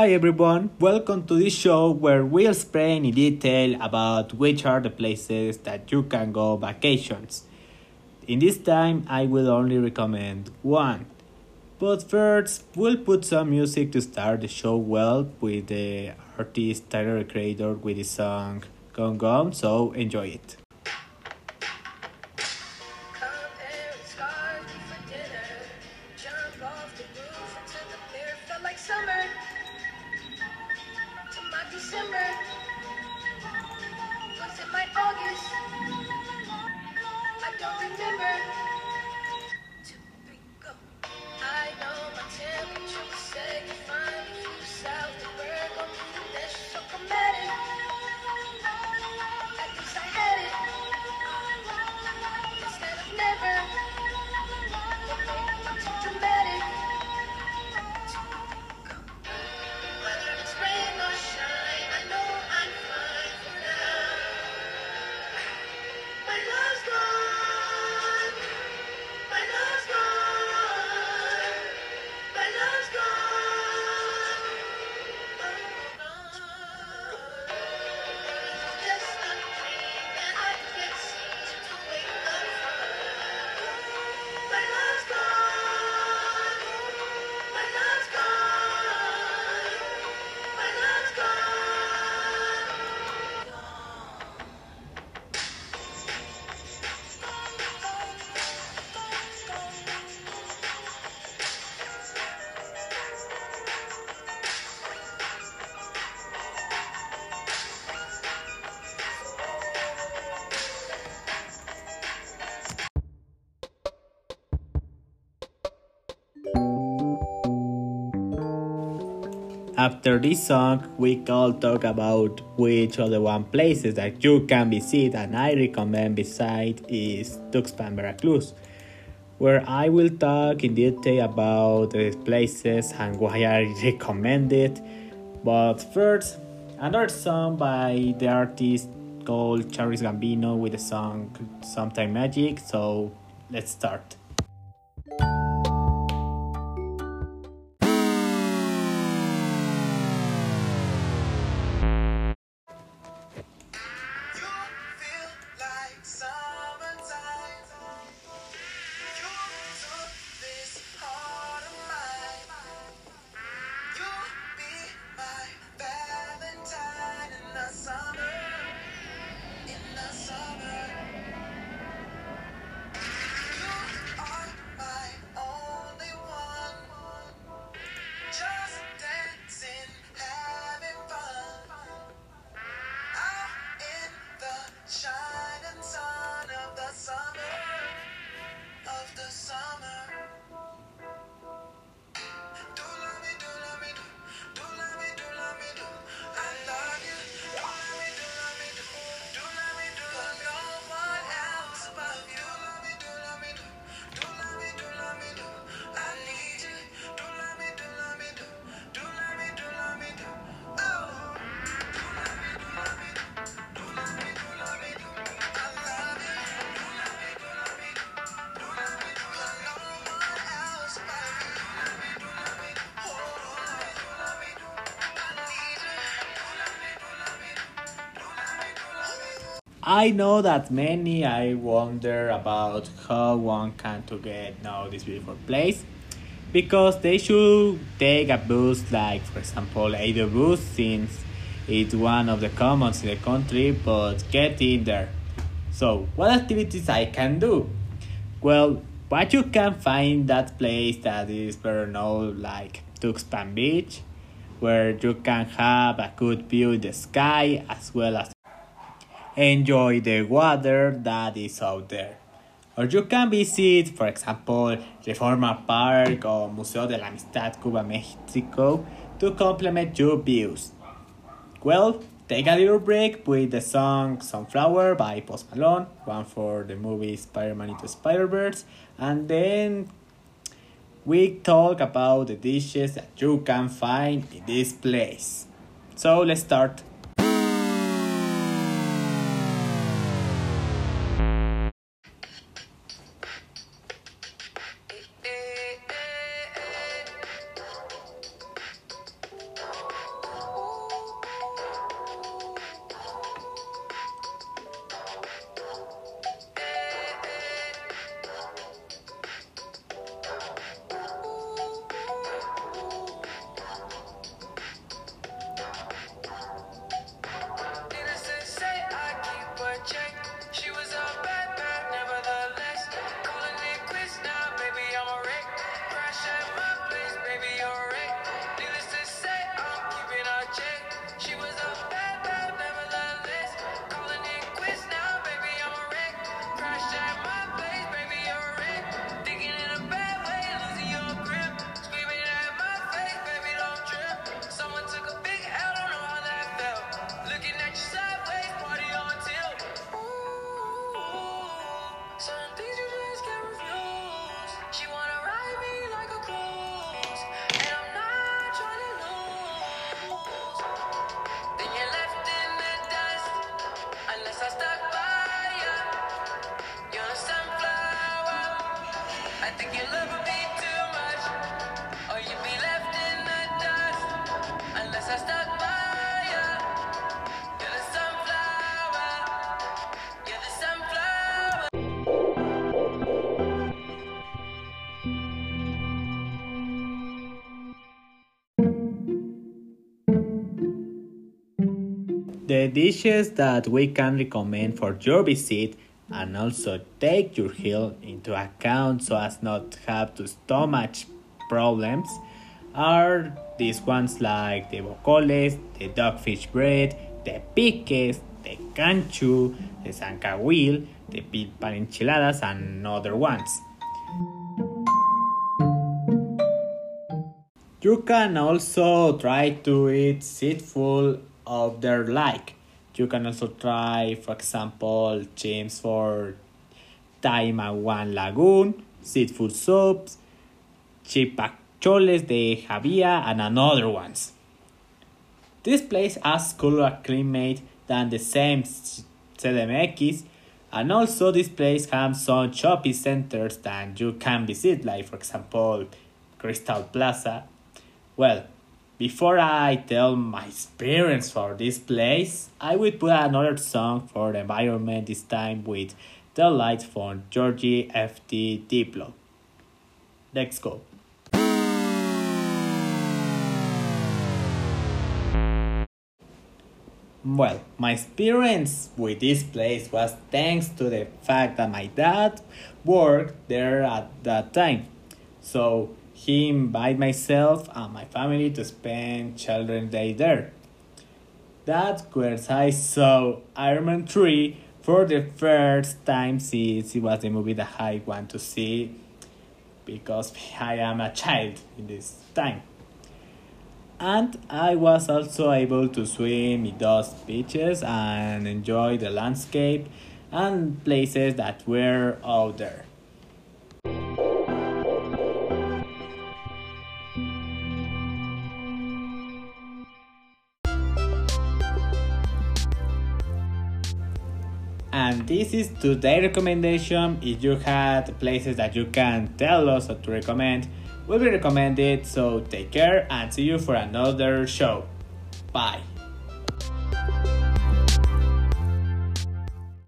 Hi everyone, welcome to this show where we'll explain in detail about which are the places that you can go vacations. In this time, I will only recommend one. But first, we'll put some music to start the show well with the artist Tyler Creator with his song Gone Gone, so enjoy it. Come December. Was it my August? I don't remember. After this song, we can talk about which other one places that you can visit and I recommend beside is Tuxpan, Veracruz, where I will talk in detail about the places and why I recommend it. But first, another song by the artist called Childish Gambino with the song Summertime Magic. So let's start. I know that many I wonder about how one can to get know this beautiful place because they should take a bus like for example either bus since it's one of the commons in the country but get in there. So what activities I can do? Well what you can find that place that is better known like Tuxpan Beach where you can have a good view in the sky as well as enjoy the water that is out there. Or you can visit, for example, Reforma Park or Museo de la Amistad Cuba Mexico to complement your views. Well, take a little break with the song Sunflower by Post Malone, one for the movie Spider Man into Spider Verse, and then we talk about the dishes that you can find in this place. So let's start. The dishes that we can recommend for your visit and also take your health into account so as not have to stomach problems are these ones like the bocoles, the dogfish bread, the piques, the canchu, the zacahuil, the pilpan enchiladas and other ones. You can also try to eat seafood of their like. You can also try, for example, James for Tamiahua Lagoon, seafood soups, chilpacholes de jaiba, and another ones. This place has cooler climate than the same CDMX, and also this place has some shopping centers that you can visit, like for example, Crystal Plaza. Well, before I tell my experience for this place, I will put another song for the environment this time with The Light from Georgie FT Diplo. Let's go. Well, my experience with this place was thanks to the fact that my dad worked there at that time. So he invited myself and my family to spend Children's Day there. That's where I saw Iron Man 3 for the first time since it was the movie that I want to see because I am a child in this time. And I was also able to swim in those beaches and enjoy the landscape and places that were out there. And this is today's recommendation. If you had places that you can tell us or to recommend, we will be recommended. So take care and see you for another show. Bye.